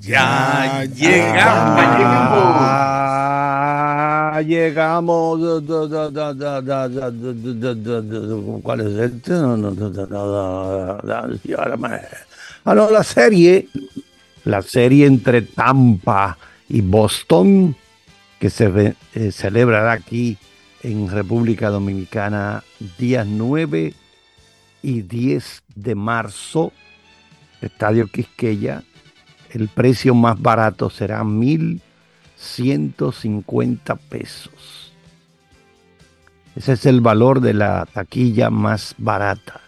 Ya llegamos. llegamos. ¿Cuál es este? Ah, no, la serie. La serie entre Tampa y Boston, que se eh, celebrará aquí en República Dominicana días 9 y 10 de marzo. Estadio Quisqueya el precio más barato será 1.150 pesos. Ese es el valor de la taquilla más barata.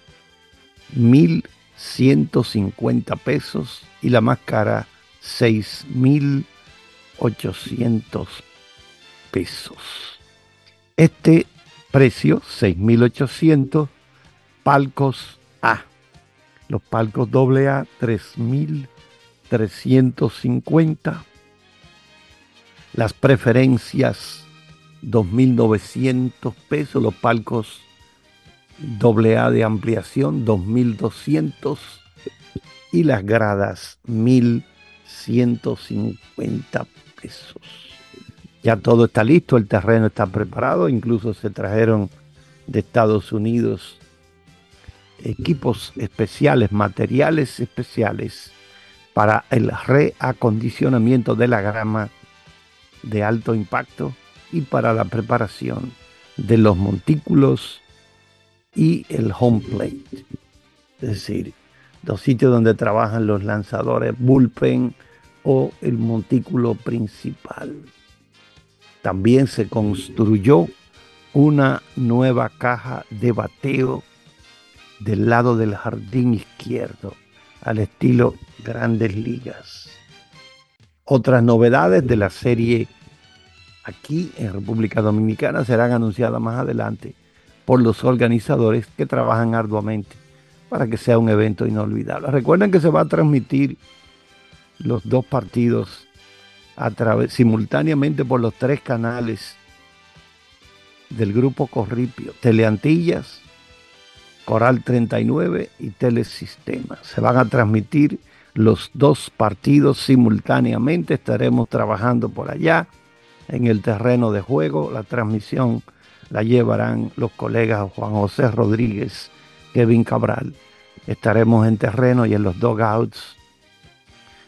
1.150 pesos y la más cara 6.800 pesos. Este precio, 6.800, palcos A. Los palcos AA, 3.000 350. Las preferencias 2.900 pesos. Los palcos AA de ampliación 2.200. Y las gradas 1.150 pesos. Ya todo está listo, el terreno está preparado, incluso se trajeron de Estados Unidos equipos especiales, materiales especiales para el reacondicionamiento de la grama de alto impacto y para la preparación de los montículos y el home plate. Es decir, los sitios donde trabajan los lanzadores bullpen o el montículo principal. También se construyó una nueva caja de bateo del lado del jardín izquierdo al estilo grandes ligas. Otras novedades de la serie aquí en República Dominicana serán anunciadas más adelante por los organizadores que trabajan arduamente para que sea un evento inolvidable. Recuerden que se va a transmitir los dos partidos a través, simultáneamente por los tres canales del grupo Corripio, Teleantillas, Coral 39 y Telesistema. Se van a transmitir los dos partidos simultáneamente. Estaremos trabajando por allá en el terreno de juego. La transmisión la llevarán los colegas Juan José Rodríguez, Kevin Cabral. Estaremos en terreno y en los dogouts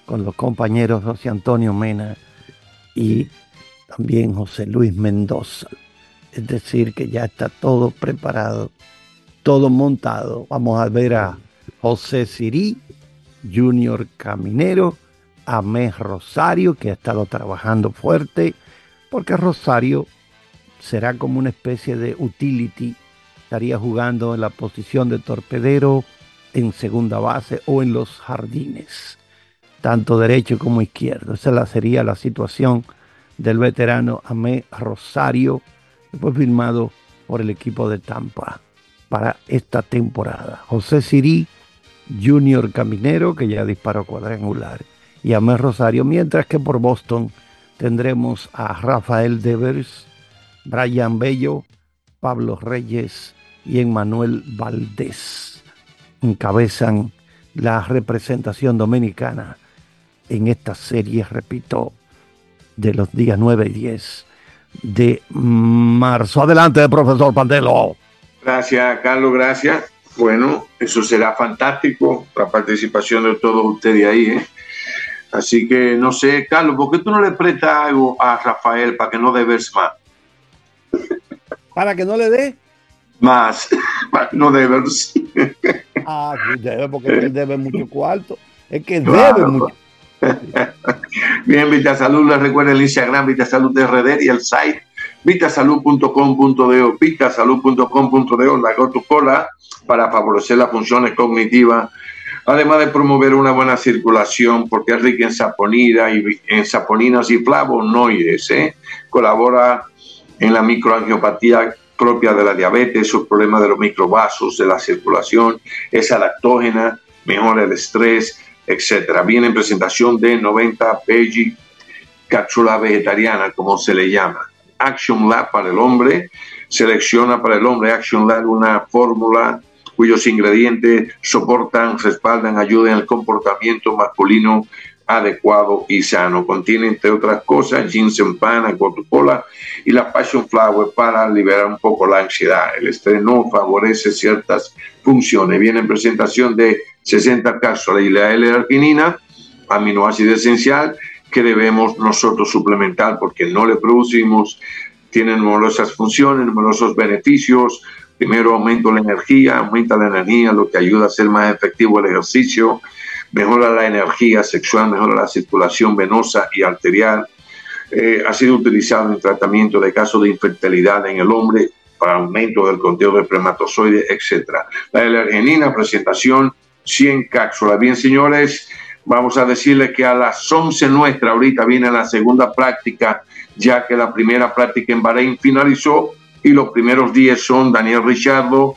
con los compañeros José Antonio Mena y también José Luis Mendoza. Es decir, que ya está todo preparado todo montado. Vamos a ver a José Sirí, Junior Caminero, a Mes Rosario, que ha estado trabajando fuerte, porque Rosario será como una especie de utility, estaría jugando en la posición de torpedero, en segunda base o en los jardines, tanto derecho como izquierdo. Esa sería la situación del veterano Amé Rosario, después firmado por el equipo de Tampa para esta temporada. José Sirí, Junior Caminero, que ya disparó cuadrangular, y Amés Rosario, mientras que por Boston tendremos a Rafael Devers, Brian Bello, Pablo Reyes y Emmanuel Valdés. Encabezan la representación dominicana en esta serie, repito, de los días 9 y 10 de marzo. Adelante, profesor Pandelo. Gracias, Carlos, gracias. Bueno, eso será fantástico, la participación de todos ustedes ahí. ¿eh? Así que no sé, Carlos, ¿por qué tú no le prestas algo a Rafael para que no debes más? ¿Para que no le dé? Más, no debes. ah, debe, porque él debe mucho cuarto. Es que debe mucho. Bien, Vita Salud, les recuerda el Instagram, Vita Salud de RD y el site vitasalud.com.de, vitasalud.com.de, la tu cola para favorecer las funciones cognitivas, además de promover una buena circulación porque es rica en saponina y en saponinas y flavonoides, ¿eh? colabora en la microangiopatía propia de la diabetes, esos problemas de los microvasos, de la circulación, es lactógena, mejora el estrés, etcétera. Viene en presentación de 90 Veggie cápsula vegetariana, como se le llama. Action Lab para el hombre, selecciona para el hombre Action Lab una fórmula cuyos ingredientes soportan, respaldan, ayudan al comportamiento masculino adecuado y sano. Contiene, entre otras cosas, ginseng pana, coca y la passion flower para liberar un poco la ansiedad. El estrés no favorece ciertas funciones. Viene en presentación de 60 cápsulas y la L-arginina, aminoácido esencial, que debemos nosotros suplementar porque no le producimos. Tiene numerosas funciones, numerosos beneficios. Primero, aumenta la energía, aumenta la energía, lo que ayuda a ser más efectivo el ejercicio mejora la energía sexual, mejora la circulación venosa y arterial. Eh, ha sido utilizado en tratamiento de casos de infertilidad en el hombre para aumento del conteo de espermatozoides, etc. La L-arginina, presentación 100 cápsulas. Bien, señores, vamos a decirles que a las 11 nuestra ahorita viene la segunda práctica, ya que la primera práctica en Bahrein finalizó y los primeros 10 son Daniel Richardo,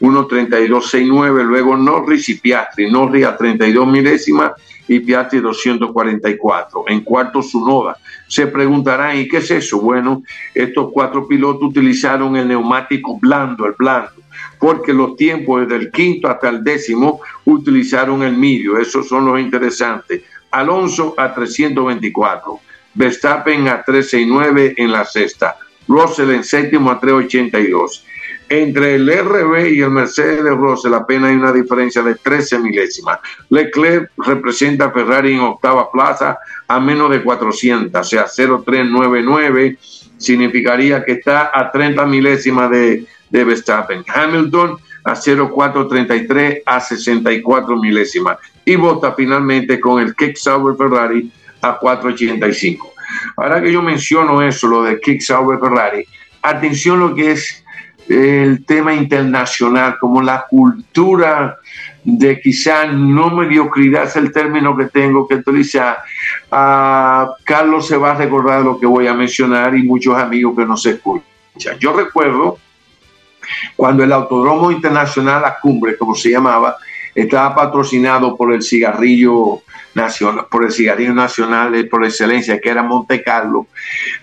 1.3269, luego Norris y Piastri, Norris a 32 milésimas y Piastri 244. En cuarto Sunoda. Se preguntarán, ¿y qué es eso? Bueno, estos cuatro pilotos utilizaron el neumático blando, el blando, porque los tiempos desde el quinto hasta el décimo utilizaron el medio. Esos son los interesantes. Alonso a 324, Verstappen a 369 en la sexta, Russell en séptimo a 382 entre el RB y el Mercedes de Russell apenas hay una diferencia de 13 milésimas. Leclerc representa a Ferrari en octava plaza a menos de 400, o sea, 0,399 significaría que está a 30 milésimas de, de Verstappen. Hamilton a 0,433 a 64 milésimas. Y vota finalmente con el Kick Sauber Ferrari a 485. Ahora que yo menciono eso, lo de Kick Sauber Ferrari, atención lo que es el tema internacional, como la cultura de quizá no mediocridad, es el término que tengo que utilizar. Ah, Carlos se va a recordar lo que voy a mencionar y muchos amigos que nos escuchan. Yo recuerdo cuando el Autodromo Internacional La Cumbre, como se llamaba, estaba patrocinado por el cigarrillo nacional, por el cigarrillo nacional por excelencia, que era Monte Carlo,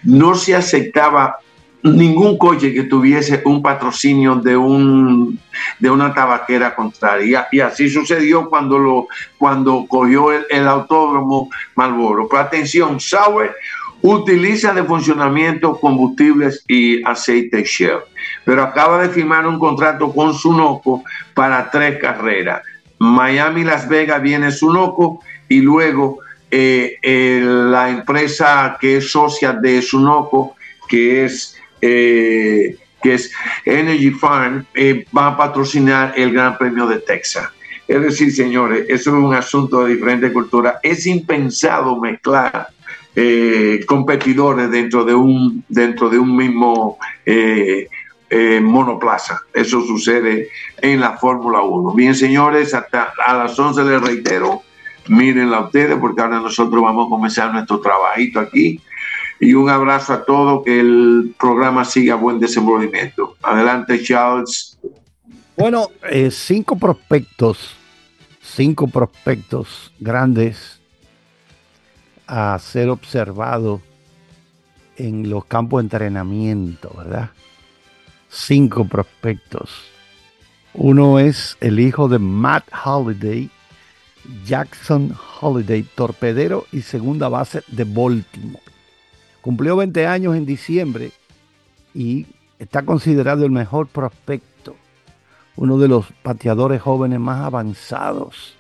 no se aceptaba ningún coche que tuviese un patrocinio de, un, de una tabaquera contraria. Y así sucedió cuando, lo, cuando cogió el, autódromo Malboro. Pero atención, Sauer utiliza de funcionamiento combustibles y aceite Shell, pero acaba de firmar un contrato con Sunoco para tres carreras. Miami, Las Vegas viene Sunoco y luego eh, la empresa que es socia de Sunoco, que es eh, que es Energy Farm, eh, va a patrocinar el Gran Premio de Texas. Es decir, señores, eso es un asunto de diferente cultura. Es impensado mezclar eh, competidores dentro de un, dentro de un mismo monoplaza. Eso sucede en la Fórmula 1. Bien, señores, hasta a las 11 les reitero, mírenla ustedes porque ahora nosotros vamos a comenzar nuestro trabajito aquí y un abrazo a todos, que el programa siga buen desenvolvimiento. Adelante, Charles. Bueno, eh, cinco prospectos, cinco prospectos grandes a ser observados en los campos de entrenamiento, ¿verdad? Cinco prospectos. Uno es el hijo de Matt Holiday, Jackson Holiday, torpedero y segunda base de Baltimore. Cumplió 20 años en diciembre y está considerado el mejor prospecto, uno de los pateadores jóvenes más avanzados.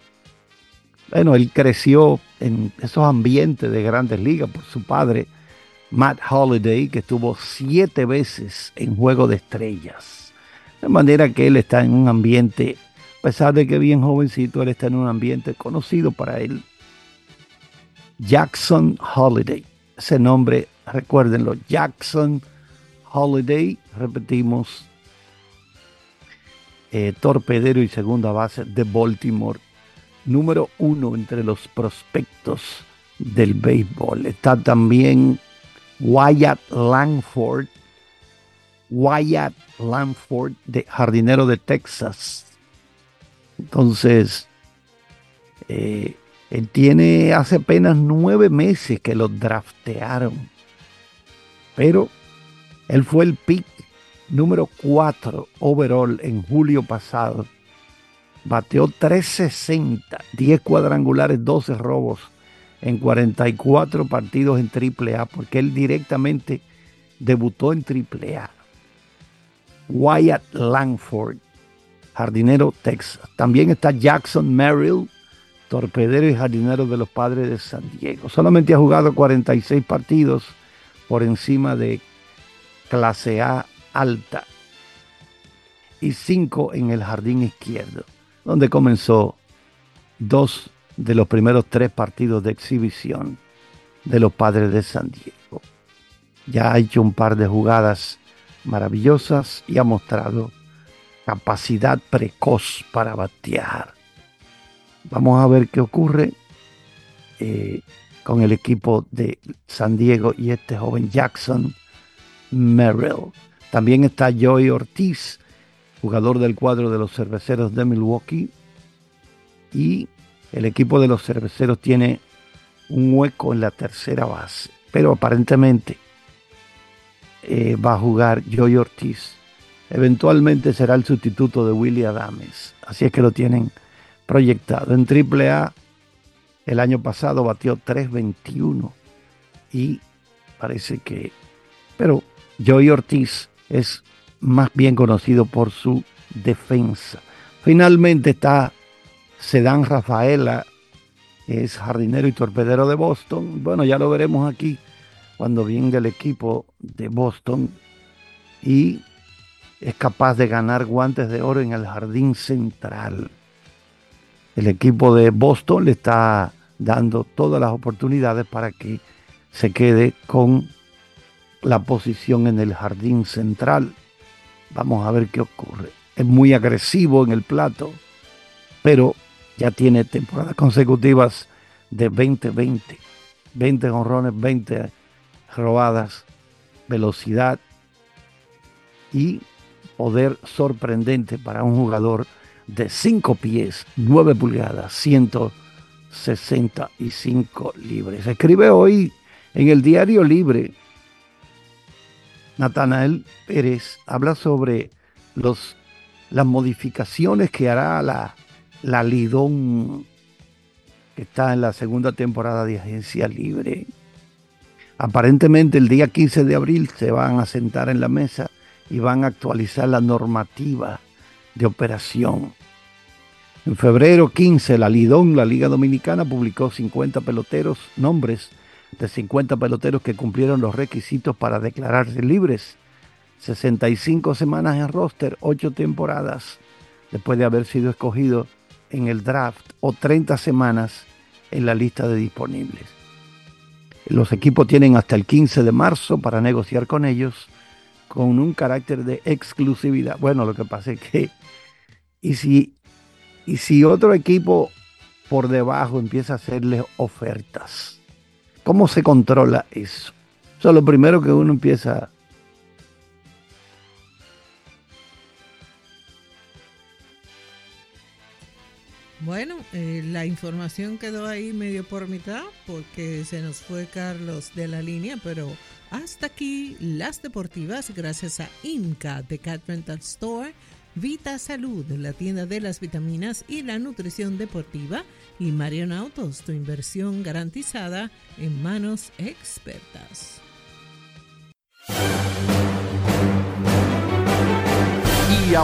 Bueno, él creció en esos ambientes de grandes ligas por su padre, Matt Holliday, que estuvo siete veces en Juego de Estrellas. De manera que él está en un ambiente, a pesar de que bien jovencito, él está en un ambiente conocido para él. Jackson Holiday ese nombre, recuérdenlo, Jackson Holiday, repetimos, eh, torpedero y segunda base de Baltimore, número uno entre los prospectos del béisbol. Está también Wyatt Langford, Wyatt Lanford, de jardinero de Texas. Entonces, eh, él tiene hace apenas nueve meses que lo draftearon. Pero él fue el pick número 4 overall en julio pasado. Bateó 360, 10 cuadrangulares, 12 robos en 44 partidos en AAA, porque él directamente debutó en AAA. Wyatt Langford, jardinero Texas. También está Jackson Merrill, torpedero y jardinero de los padres de San Diego. Solamente ha jugado 46 partidos por encima de clase A alta y 5 en el jardín izquierdo, donde comenzó dos de los primeros tres partidos de exhibición de los padres de San Diego. Ya ha hecho un par de jugadas maravillosas y ha mostrado capacidad precoz para batear. Vamos a ver qué ocurre eh, con el equipo de San Diego y este joven Jackson Merrill. También está Joey Ortiz, jugador del cuadro de los cerveceros de Milwaukee. Y el equipo de los cerveceros tiene un hueco en la tercera base. Pero aparentemente eh, va a jugar Joey Ortiz. Eventualmente será el sustituto de Willie Adames. Así es que lo tienen proyectado. En AAA el año pasado batió 3.21 y parece que... Pero Joey Ortiz es más bien conocido por su defensa. Finalmente está Sedán Rafaela, es jardinero y torpedero de Boston. Bueno, ya lo veremos aquí cuando venga el equipo de Boston y es capaz de ganar guantes de oro en el jardín central. El equipo de Boston le está dando todas las oportunidades para que se quede con la posición en el jardín central. Vamos a ver qué ocurre. Es muy agresivo en el plato, pero ya tiene temporadas consecutivas de 20-20. 20 honrones, 20 robadas, velocidad y poder sorprendente para un jugador de 5 pies, 9 pulgadas, 165 libres. Escribe hoy en el diario Libre Natanael Pérez habla sobre los, las modificaciones que hará la, la Lidón, que está en la segunda temporada de Agencia Libre. Aparentemente el día 15 de abril se van a sentar en la mesa y van a actualizar la normativa de operación. En febrero 15, la Lidón, la Liga Dominicana, publicó 50 peloteros, nombres de 50 peloteros que cumplieron los requisitos para declararse libres. 65 semanas en roster, 8 temporadas después de haber sido escogido en el draft o 30 semanas en la lista de disponibles. Los equipos tienen hasta el 15 de marzo para negociar con ellos con un carácter de exclusividad. Bueno, lo que pasa es que y si, y si otro equipo por debajo empieza a hacerle ofertas, ¿Cómo se controla eso? Eso es lo primero que uno empieza Bueno, eh, la información quedó ahí medio por mitad porque se nos fue Carlos de la línea, pero hasta aquí las deportivas gracias a Inca de Cat Rental Store, Vita Salud, la tienda de las vitaminas y la nutrición deportiva, y Marion Autos, tu inversión garantizada en manos expertas.